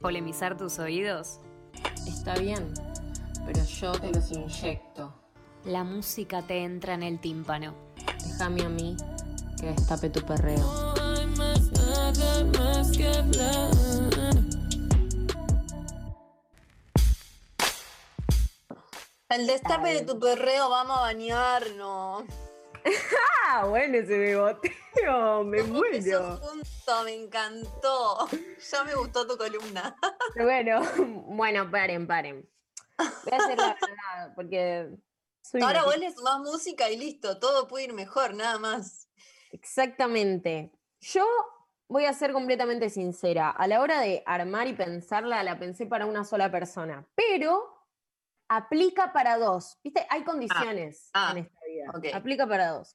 polemizar tus oídos? Está bien, pero yo te los inyecto. La música te entra en el tímpano. Déjame a mí que destape tu perreo. El destape de tu perreo, vamos a bañarnos. Ah, bueno ese beboteo, me muero. me encantó. Ya me gustó tu columna. Bueno, bueno, paren, paren. Voy a hacer la verdad, porque soy Ahora vos le sumás música y listo, todo puede ir mejor, nada más. Exactamente. Yo voy a ser completamente sincera. A la hora de armar y pensarla, la pensé para una sola persona, pero aplica para dos. ¿Viste? Hay condiciones ah, en esta vida. Aplica para dos.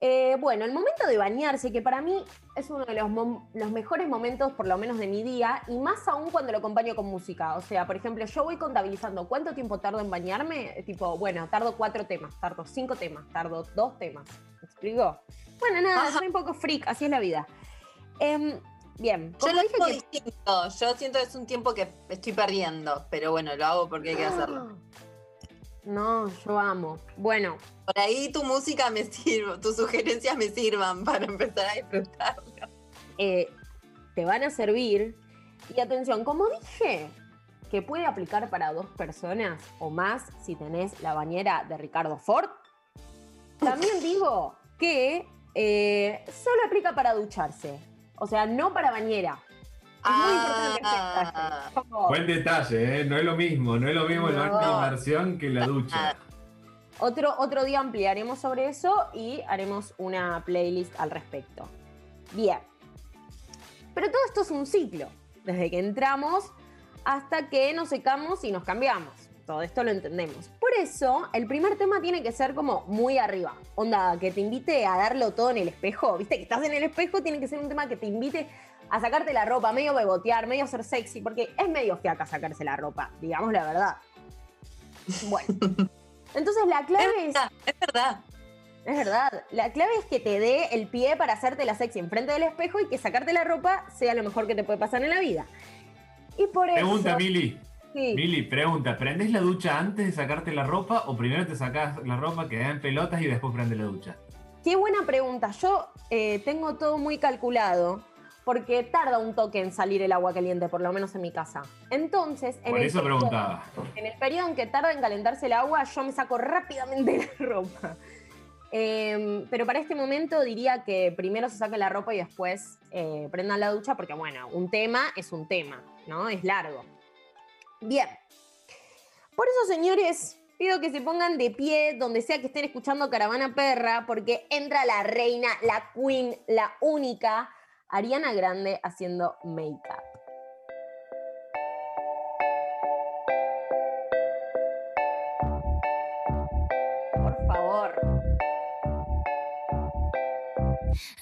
Eh, bueno, el momento de bañarse, que para mí es uno de los, mejores momentos, por lo menos de mi día, y más aún cuando lo acompaño con música. O sea, por ejemplo, yo voy contabilizando cuánto tiempo tardo en bañarme. Tipo, bueno, tardo cuatro temas, tardo cinco temas, tardo dos temas. ¿Me explico? Bueno, nada, Ajá. soy un poco freak, así es la vida. Em, bien, Yo lo dije que- distinto. Yo siento que es un tiempo que estoy perdiendo, pero bueno, lo hago porque hay que hacerlo. No, yo amo. Bueno, Por ahí tu música me sirve, tus sugerencias me sirvan para empezar a disfrutarlo. eh, te van a servir. Y atención, como dije, que puede aplicar para dos personas o más si tenés la bañera de Ricardo Ford, también digo que eh, solo aplica para ducharse. O sea, no para bañera. Es muy importante Ah. detalle. Como- Buen detalle, ¿eh? No es lo mismo, no es lo mismo el No. baño de inmersión que la ducha. Otro, otro día ampliaremos sobre eso y haremos una playlist al respecto. Bien. Pero todo esto es un ciclo. Desde que entramos hasta que nos secamos y nos cambiamos. Todo esto lo entendemos. Por eso, el primer tema tiene que ser como muy arriba. Onda, que te invite a darlo todo en el espejo. Viste que estás en el espejo, tiene que ser un tema que te invite a sacarte la ropa, medio bebotear, medio ser sexy, porque es medio fiaca sacarse la ropa, digamos la verdad. Bueno. Entonces la clave Es es, verdad, es verdad. es verdad, la clave es que te dé el pie para hacerte la sexy enfrente del espejo y que sacarte la ropa sea lo mejor que te puede pasar en la vida. Y por Pregunta, eso... Mili. sí. Mili, pregunta, ¿prendés la ducha antes de sacarte la ropa o primero te sacás la ropa, quedás en pelotas y después prendes la ducha? Qué buena pregunta. Yo eh, tengo todo muy calculado porque tarda un toque en salir el agua caliente, por lo menos en mi casa. Entonces, en Por el eso periodo- preguntaba. En el periodo en que tarda en calentarse el agua, yo me saco rápidamente la ropa. Eh, pero para este momento diría que primero se saque la ropa y después eh, prendan la ducha, porque bueno, un tema es un tema, ¿no? Es largo. Bien. Por eso, señores, pido que se pongan de pie donde sea que estén escuchando Caravana Perra, porque entra la reina, la queen, la única, Ariana Grande haciendo make-up. Por favor.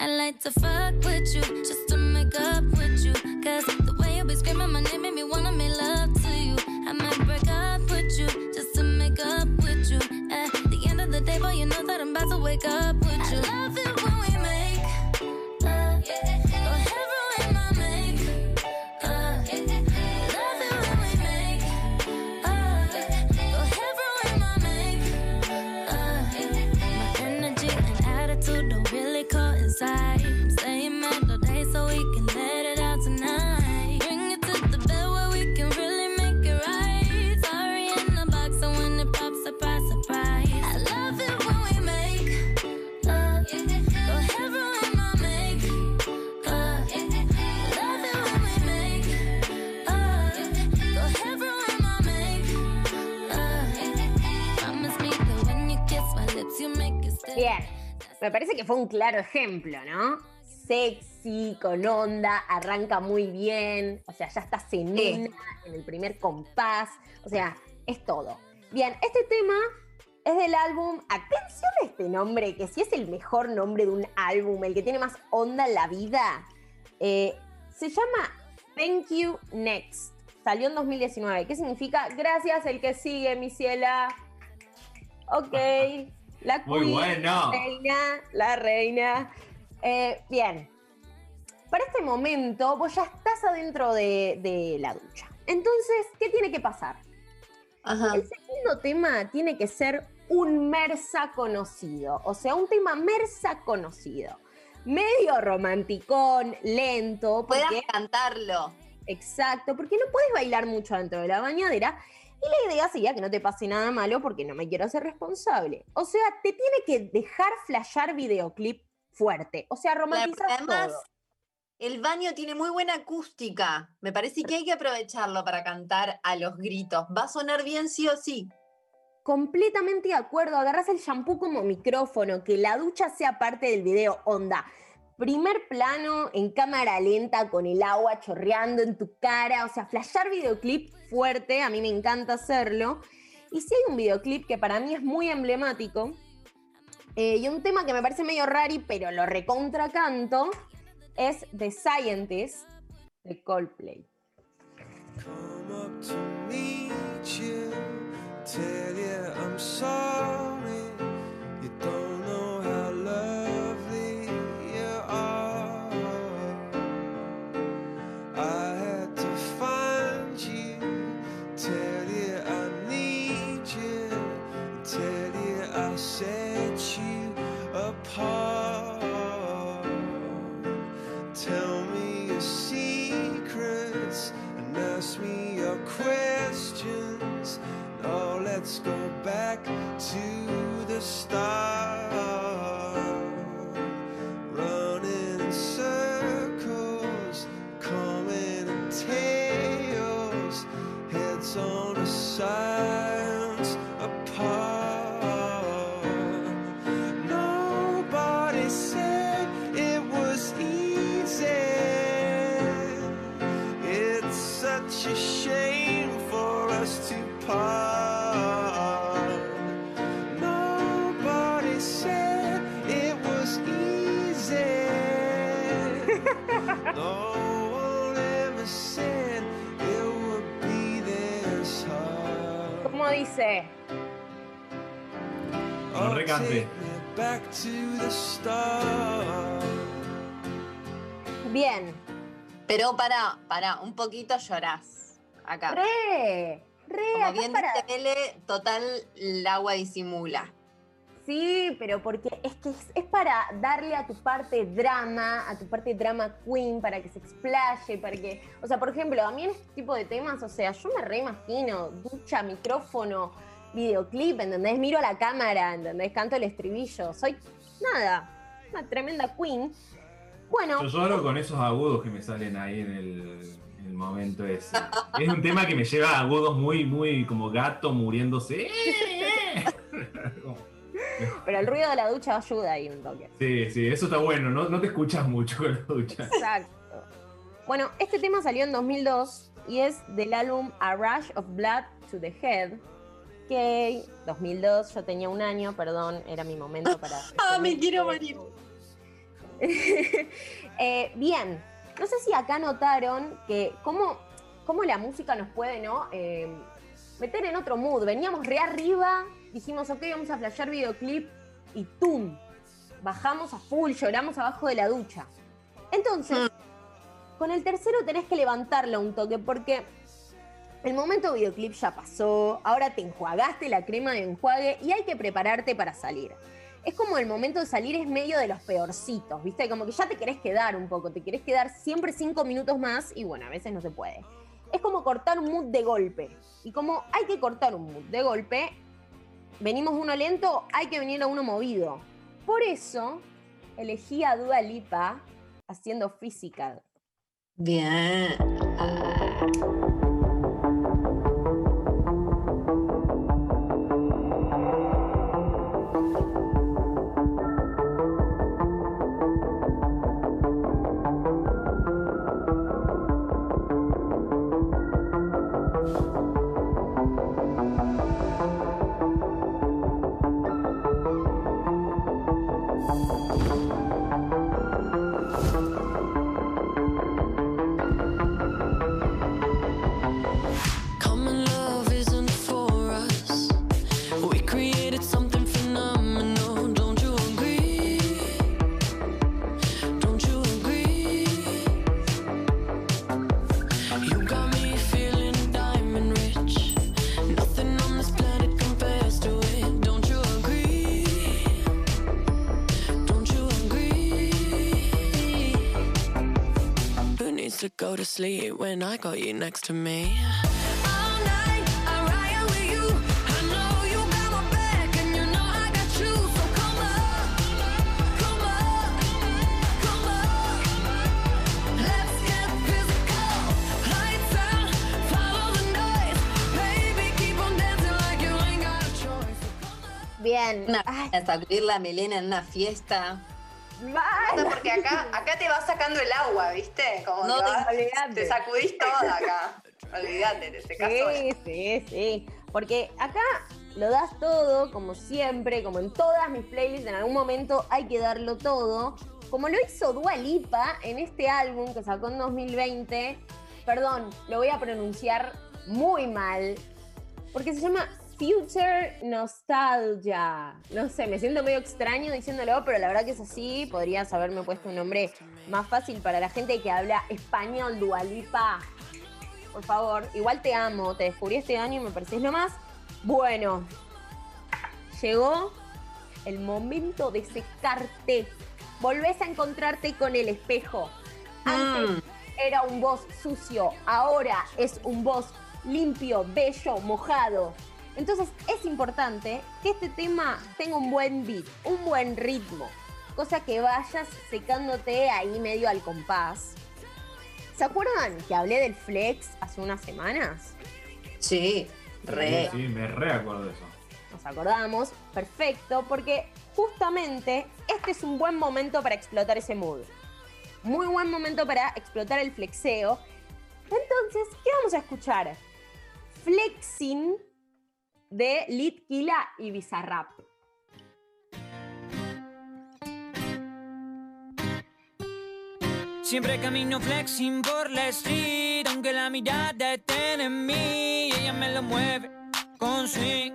I like to fuck with you just to make up with you. Cause the way you be screaming my name made me wanna make love to you. I might break up with you just to make up with you. At the end of the day, boy, you know that I'm about to wake up with you. I love it coincide. I'm staying mad all day so we can let it out tonight. Bring it to the bed where we can really make it right. Sorry in the box, so when it pops, surprise, surprise. I love it when we make love. Go ahead, ruin my make love. Love it when we make love. Go ahead, ruin my make love. Promise me that when you kiss my lips, you make it stay. Bien, me parece que fue un claro ejemplo, ¿no? Sexy, con onda, arranca muy bien, o sea, ya está cenena en el primer compás, o sea, es todo. Bien, este tema es del álbum, atención a este nombre, que si es el mejor nombre de un álbum, el que tiene más onda en la vida, eh, se llama Thank You Next. Salió en 2019. ¿Qué significa? Gracias, el que sigue, mi ciela. Ok. La Muy queen, bueno. reina, la reina. Eh, bien. para este momento vos ya estás adentro de, de la ducha. Entonces, ¿qué tiene que pasar? Ajá. El segundo tema tiene que ser un mersa conocido, o sea, un tema mersa conocido. Medio romanticón, lento, Puedas cantarlo. exacto, porque no puedes bailar mucho dentro de la bañadera. Y la idea sería que no te pase nada malo porque no me quiero hacer responsable. O sea, te tiene que dejar flashear videoclip fuerte. O sea, romantizar Además, todo. el baño tiene muy buena acústica. Me parece que hay que aprovecharlo para cantar a los gritos. Va a sonar bien sí o sí. Completamente de acuerdo, agarras el shampoo como micrófono, que la ducha sea parte del video, onda. Primer plano en cámara lenta con el agua chorreando en tu cara, o sea, flashar videoclip fuerte, a mí me encanta hacerlo. Y si hay un videoclip que para mí es muy emblemático, eh, y un tema que me parece medio rari, pero lo recontra canto, es The Scientist de Coldplay. Come up to meet you, tell you I'm sorry. Hard. ¿Cómo dice? No recante. Bien. Pero para, para, un poquito llorás. Acá. Re, re, Como acá bien para- dice Mele, total, el agua disimula. Sí, pero porque es que es, es para darle a tu parte drama, a tu parte drama queen, para que se explaye, para que. O sea, por ejemplo, a mí en este tipo de temas, o sea, yo me reimagino, ducha, micrófono, videoclip, ¿entendés? Miro a la cámara, ¿entendés? Canto el estribillo. Soy nada, una tremenda queen. Bueno, Yo lloro con esos agudos que me salen ahí en el, el momento ese. Es un tema que me lleva a agudos muy, muy como gato muriéndose. pero el ruido de la ducha ayuda ahí un toque. Sí, sí, eso está bueno, no, no te escuchas mucho con la ducha. Exacto. Bueno, este tema salió en 2002 y es del álbum A Rush of Blood to the Head, que 2002, yo tenía un año, perdón, era mi momento para... Ah, me quiero morir. Eh, bien, no sé si acá notaron que cómo, cómo la música nos puede, ¿no? Eh, meter en otro mood. Veníamos re arriba, dijimos, ok, vamos a flashear videoclip y ¡tum! Bajamos a full, lloramos abajo de la ducha. Entonces, con el tercero tenés que levantarlo un toque porque el momento videoclip ya pasó, ahora te enjuagaste la crema de enjuague y hay que prepararte para salir. Es como el momento de salir es medio de los peorcitos, ¿viste? Como que ya te querés quedar un poco, te querés quedar siempre cinco minutos más y bueno, a veces no se puede. Es como cortar un mood de golpe. Y como hay que cortar un mood de golpe, venimos uno lento, hay que venir a uno movido. Por eso elegí a Dua Lipa haciendo Physical. Bien. to you ain't got a choice. So come on. Bien. Una Ay, a sacudir la melena en una fiesta. Mal. No, porque acá, acá te va sacando el agua, ¿viste? Como No te vas- te sacudís toda acá. Olvídate, te secás sola. Sí, sí, sí. Porque acá lo das todo, como siempre, como en todas mis playlists, en algún momento hay que darlo todo. Como lo hizo Dua Lipa en este álbum que sacó en 2020. Perdón, lo voy a pronunciar muy mal. Porque se llama Future Nostalgia. No sé, me siento medio extraño diciéndolo, pero la verdad que es así. Podrías haberme puesto un nombre más fácil para la gente que habla español, Dua Lipa por favor. Igual te amo, te descubrí este año y me pareces lo más. Bueno, llegó el momento de secarte. Volvés a encontrarte con el espejo. Antes era un voz sucio, ahora es un voz limpio, bello, mojado. Entonces es importante que este tema tenga un buen beat, un buen ritmo, cosa que vayas secándote ahí medio al compás. ¿Se acuerdan que hablé del flex hace unas semanas? Sí, re. Sí, me reacuerdo de eso. Nos acordamos, perfecto, porque justamente este es un buen momento para explotar ese mood. Muy buen momento para explotar el flexeo. Entonces, ¿qué vamos a escuchar? Flexing de Litkila y Bizarrap. Siempre camino flexing por la street, aunque la mirada esté en mí, ella me lo mueve con swing.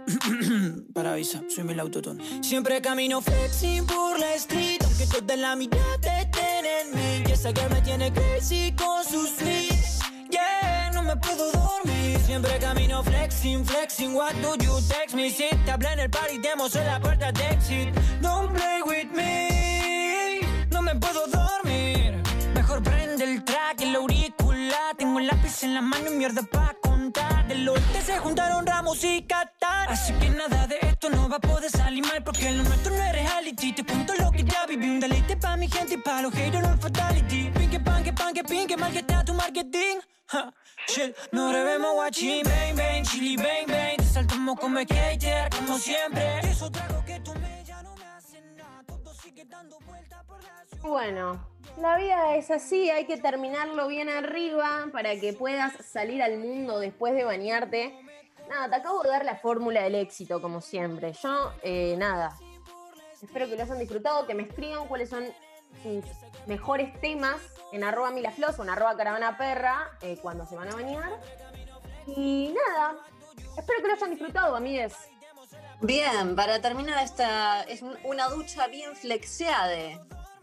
Para avisa, soy el autotune. Siempre camino flexing por la street, aunque toda la mirada estén en mí, y esa girl me tiene crazy con sus swing. No me puedo dormir. Siempre camino flexing, flexing. What do you text me? Si te hablé en el party, te mostré la puerta de exit. Don't play with me. No me puedo dormir. Mejor prende el track, el auricular. Tengo el lápiz en la mano y mierda pa' contar. Del oeste se juntaron Ramos y Qatar. Así que nada de esto no va a poder salir mal. Porque lo nuestro no es reality. Te cuento lo que ya viví. Un deleite pa' mi gente y pa' los haters, no fatality. Pinque, panque, panque, pinque, mal que está tu marketing. Shit, no debemos watching. Bang, bang, chili, bang, bang. Te saltamos como skater, como siempre. Eso trago que tomé ya no me hace nada. Todo sigue dando vueltas por la ciudad. Bueno, la vida es así, hay que terminarlo bien arriba para que puedas salir al mundo después de bañarte. Nada, te acabo de dar la fórmula del éxito, como siempre. Yo, eh, nada, espero que lo hayan disfrutado, que me escriban cuáles son sus mejores temas en arroba milaflos o en arroba caravana perra eh, cuando se van a bañar. Y nada, espero que lo hayan disfrutado, amigues. Bien, para terminar esta es un- una ducha bien flexeada.